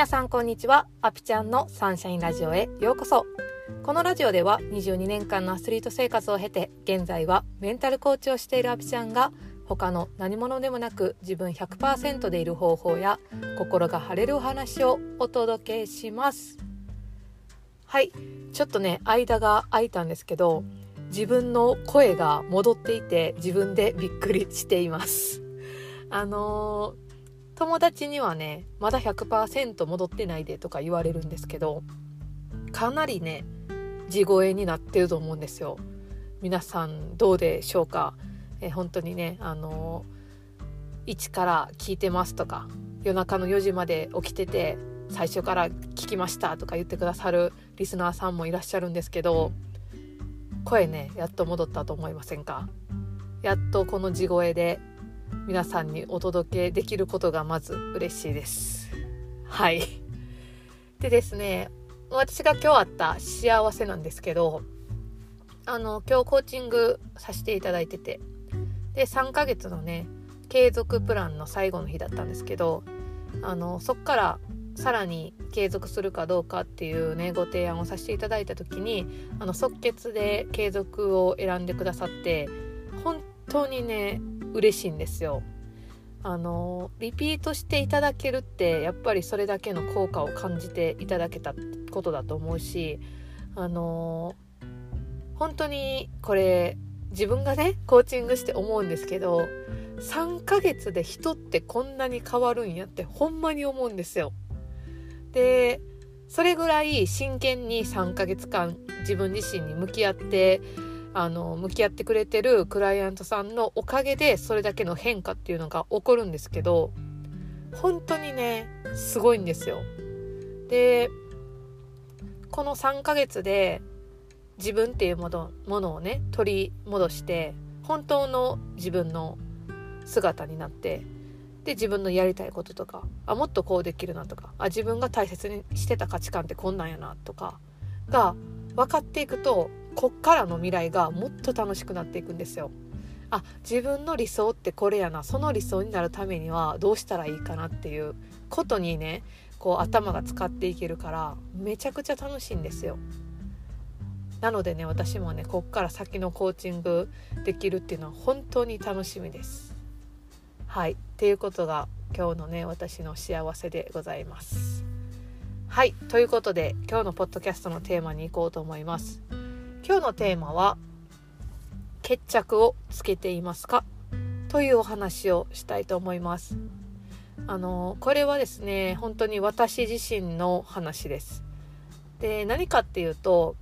皆さんこんにちは。アピちゃんのサンシャインラジオへようこそ。このラジオでは22年間のアスリート生活を経て現在はメンタルコーチをしているアピちゃんが他の何者でもなく自分100%でいる方法や心が晴れるお話をお届けします。はい。ちょっとね間が空いたんですけど自分の声が戻っていて自分でびっくりしています。あのー友達にはねまだ100%戻ってないでとか言われるんですけどかなりね地声になってると思うんですよ。皆さんどうでしょうか？え本当にねあの一から聞いてますとか夜中の4時まで起きてて最初から聞きましたとか言ってくださるリスナーさんもいらっしゃるんですけど声ねやっと戻ったと思いませんか？やっとこの地声で皆さんにお届けできることがまず嬉しいです。はい。でですね、私が今日あった幸せなんですけど、あの、今日コーチングさせていただいてて、で、3ヶ月のね、継続プランの最後の日だったんですけど、あの、そっからさらに継続するかどうかっていうねご提案をさせていただいた時にあの即決で継続を選んでくださって本当にね嬉しいんですよ。あのリピートしていただけるってやっぱりそれだけの効果を感じていただけたことだと思うしあの本当にこれ自分がねコーチングして思うんですけど3ヶ月で人ってこんなに変わるんやってほんまに思うんですよ。でそれぐらい真剣に3ヶ月間自分自身に向き合ってあの向き合ってくれてるクライアントさんのおかげでそれだけの変化っていうのが起こるんですけど本当にねすごいんですよ。でこの3ヶ月で自分っていうものものをね取り戻して本当の自分の姿になってで自分のやりたいこととかあもっとこうできるなとかあ自分が大切にしてた価値観ってこんなんやなとかが分かっていくとこっからの未来がもっと楽しくなっていくんですよ。あ自分の理想ってこれやなその理想になるためにはどうしたらいいかなっていうことにねこう頭が使っていけるからめちゃくちゃ楽しいんですよ。なのでね私もねこっから先のコーチングできるっていうのは本当に楽しみです。はいっていうことが今日のね私の幸せでございます。はいということで今日のポッドキャストのテーマに行こうと思います。今日のテーマは決着をつけていますか？というお話をしたいと思います。あのこれはですね本当に私自身の話です。で何かっていうと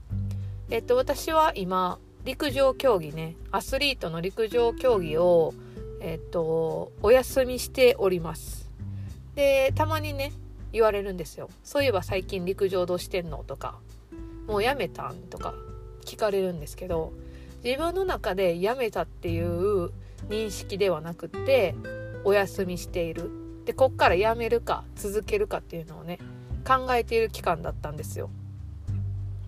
えっと私は今陸上競技ねアスリートの陸上競技をえっとお休みしております。でたまにね言われるんですよ。そういえば最近陸上どうしてんの？とかもうやめたん？とか。聞かれるんですけど自分の中でやめたっていう認識ではなくてお休みしているでこっからやめるか続けるかっていうのをね考えている期間だったんですよ。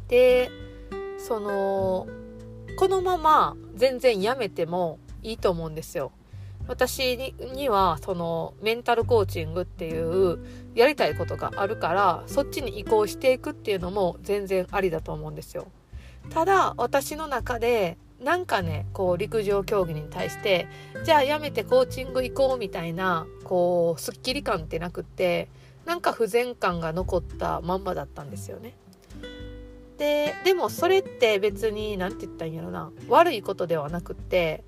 でそのこのまま全然やめてもいいと思うんですよ。私にはそのメンタルコーチングっていうやりたいことがあるからそっちに移行していくっていうのも全然ありだと思うんですよ。ただ私の中でなんかねこう陸上競技に対してじゃあやめてコーチング行こうみたいなこうすっきり感ってなくってなんか不全感が残ったまんまだったんですよね。ででもそれって別に何て言ったんやろな悪いことではなくって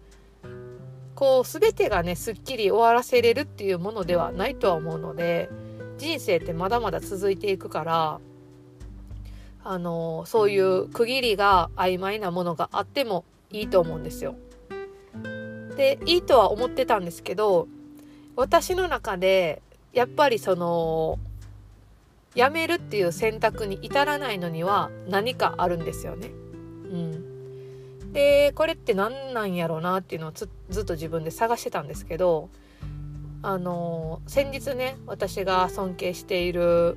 こう全てがねすっきり終わらせれるっていうものではないとは思うので人生ってまだまだ続いていくからあのそういう区切りが曖昧なものがあってもいいと思うんですよ。でいいとは思ってたんですけど私の中でやっぱりそのやめるっていう選択に至らないのには何かあるんですよね。うん、でこれって何なんやろうなっていうのをずっと自分で探してたんですけどあの先日ね私が尊敬している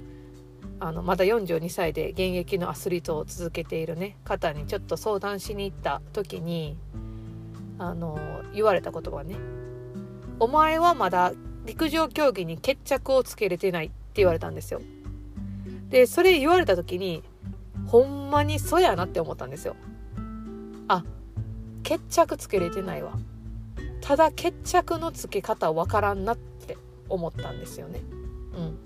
あのまだ42歳で現役のアスリートを続けているね方にちょっと相談しに行った時にあの言われた言葉ね「お前はまだ陸上競技に決着をつけれてない」って言われたんですよ。でそれ言われた時にほんまにそやなって思ったんですよあ決着つけれてないわ。ただ決着のつけ方わからんなって思ったんですよね。うん。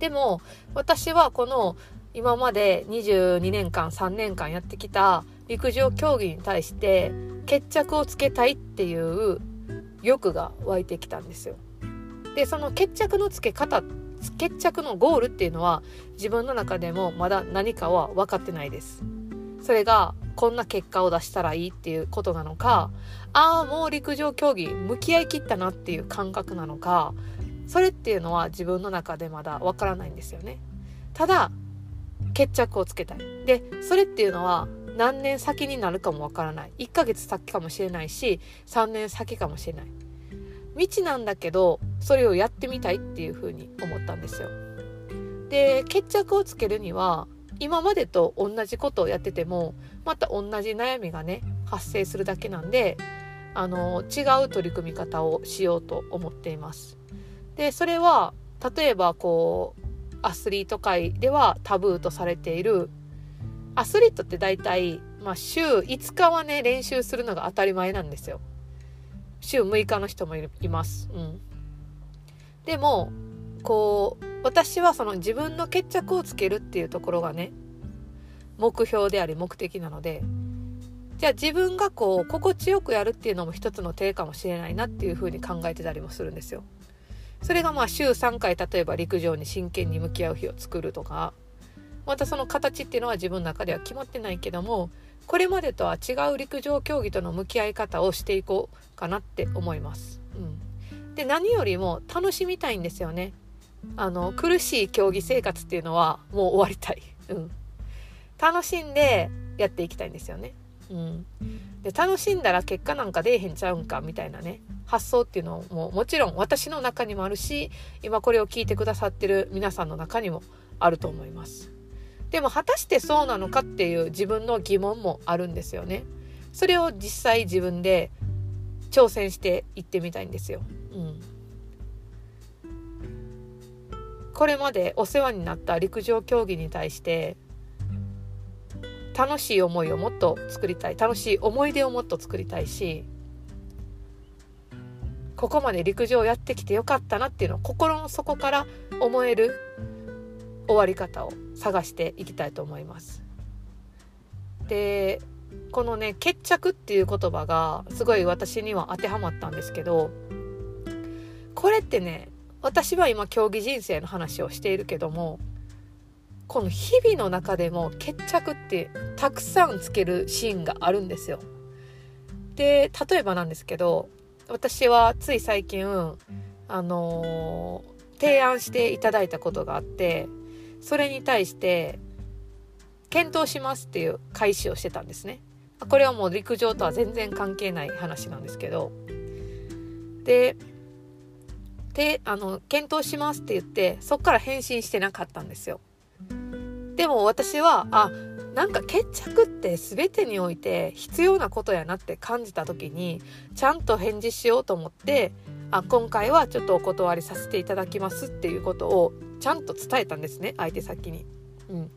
でも私はこの今まで22年間3年間やってきた陸上競技に対して決着をつけたいっていう欲が湧いてきたんですよ。でその決着のつけ方決着のゴールっていうのは自分の中でもまだ何かは分かってないです。それがこんな結果を出したらいいっていうことなのかああもう陸上競技向き合いきったなっていう感覚なのかそれっていうのは自分の中でまだ分からないんですよね。ただ決着をつけたい。でそれっていうのは何年先になるかもわからない。1ヶ月先かもしれないし3年先かもしれない。未知なんだけどそれをやってみたいっていうふうに思ったんですよ。で決着をつけるには今までと同じことをやっててもまた同じ悩みがね発生するだけなんであの違う取り組み方をしようと思っていますでそれは例えばこうアスリート界ではタブーとされているアスリートって大体、まあ、週5日はね練習するのが当たり前なんですよ。週6日の人もいます。うん、でもこう私はその自分の決着をつけるっていうところがね目標であり目的なのでじゃあ自分がこう心地よくやるっていうのも一つの手かもしれないなっていうふうに考えてたりもするんですよ。それがまあ週3回例えば陸上に真剣に向き合う日を作るとかまたその形っていうのは自分の中では決まってないけどもこれまでとは違う陸上競技との向き合い方をしていこうかなって思います。うん、で何よりも楽しみたいんですよね。あの苦しい競技生活っていうのはもう終わりたい。うん、楽しんでやっていきたいんですよね。うん、で楽しんだら結果なんか出えへんちゃうんかみたいなね発想っていうのももちろん私の中にもあるし今これを聞いてくださってる皆さんの中にもあると思います。でも果たしてそうなのかっていう自分の疑問もあるんですよね。それを実際自分で挑戦していってみたいんですよ。うん。これまでお世話になった陸上競技に対して楽しい思いをもっと作りたい楽しい思い出をもっと作りたいしここまで陸上をやってきてよかったなっていうのを心の底から思える終わり方を探していきたいと思います。でこのね決着っていう言葉がすごい私には当てはまったんですけどこれってね私は今競技人生の話をしているけどもこの日々の中でも決着ってたくさんつけるシーンがあるんですよ。で例えばなんですけど私はつい最近あのー、提案していただいたことがあってそれに対して検討しますっていう開始をしてたんですね。これはもう陸上とは全然関係ない話なんですけどでであの検討しますって言ってそっから返信してなかったんですよ。でも私はあなんか決着って全てにおいて必要なことやなって感じた時にちゃんと返事しようと思ってあ今回はちょっとお断りさせていただきますっていうことをちゃんと伝えたんですね相手先に。うん、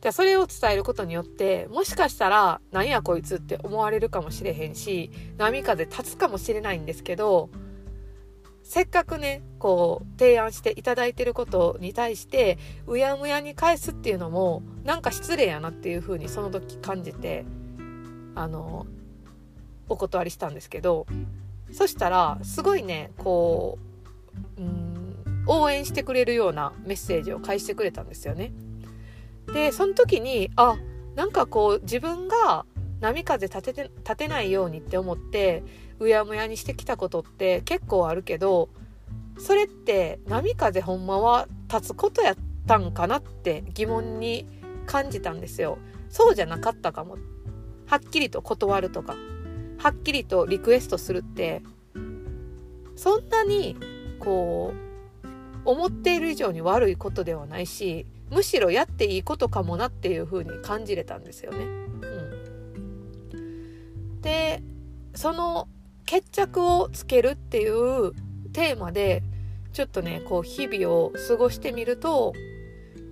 じゃそれを伝えることによってもしかしたら「何やこいつ」って思われるかもしれへんし波風立つかもしれないんですけどせっかくねこう提案していただいてることに対してうやむやに返すっていうのもなんか失礼やなっていうふうにその時感じてあのお断りしたんですけどそしたらすごいねこううん応援してくれるようなメッセージを返してくれたんですよね。でその時にあなんかこう自分が波風立てて立てないようにって思ってうやむやにしてきたことって結構あるけどそれって波風ほんまは立つことやったんかなって疑問に感じたんですよ。そうじゃなかったかも。はっきりと断るとかはっきりとリクエストするってそんなにこう思っている以上に悪いことではないしむしろやっていいことかもなっていう風に感じれたんですよね。うん、でその決着をつけるっていうテーマでちょっとねこう日々を過ごしてみると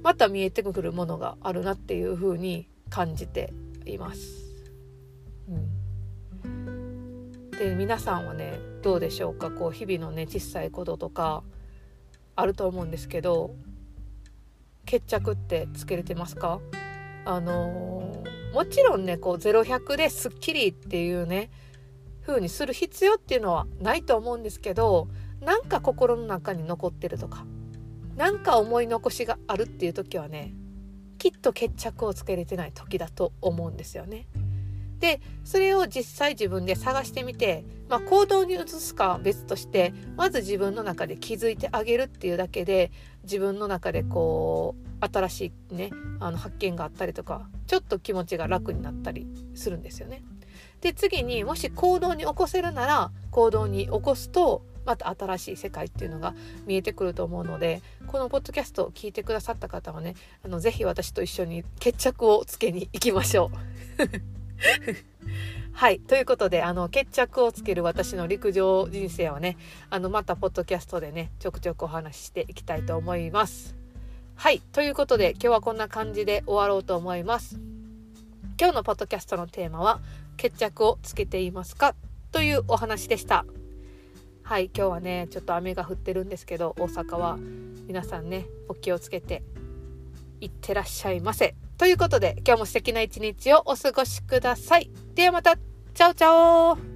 また見えてくるものがあるなっていうふうに感じています。うん、で皆さんはねどうでしょうかこう日々のね小さいこととかあると思うんですけど決着ってつけれてますか？あのー、もちろんねこう0100ですっきりっていうね風にする必要っていうのはないと思うんですけどなんか心の中に残ってるとかなんか思い残しがあるっていう時はねきっと決着をつけれてない時だと思うんですよね。でそれを実際自分で探してみて、まあ、行動に移すかは別としてまず自分の中で気づいてあげるっていうだけで自分の中でこう新しいねあの発見があったりとかちょっと気持ちが楽になったりするんですよね。で次にもし行動に起こせるなら行動に起こすとまた新しい世界っていうのが見えてくると思うのでこのポッドキャストを聞いてくださった方はねあのぜひ私と一緒に決着をつけに行きましょう。はい。ということで、あの、決着をつける私の陸上人生をね、あの、また、ポッドキャストでね、ちょくちょくお話ししていきたいと思います。はい。ということで、今日はこんな感じで終わろうと思います。今日のポッドキャストのテーマは、決着をつけていますかというお話でした。はい。今日はね、ちょっと雨が降ってるんですけど、大阪は皆さんね、お気をつけて、いってらっしゃいませ。ということで、今日も素敵な一日をお過ごしください。ではまた、チャオチャオ